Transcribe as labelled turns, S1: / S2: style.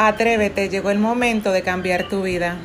S1: Atrévete, llegó el momento de cambiar tu vida.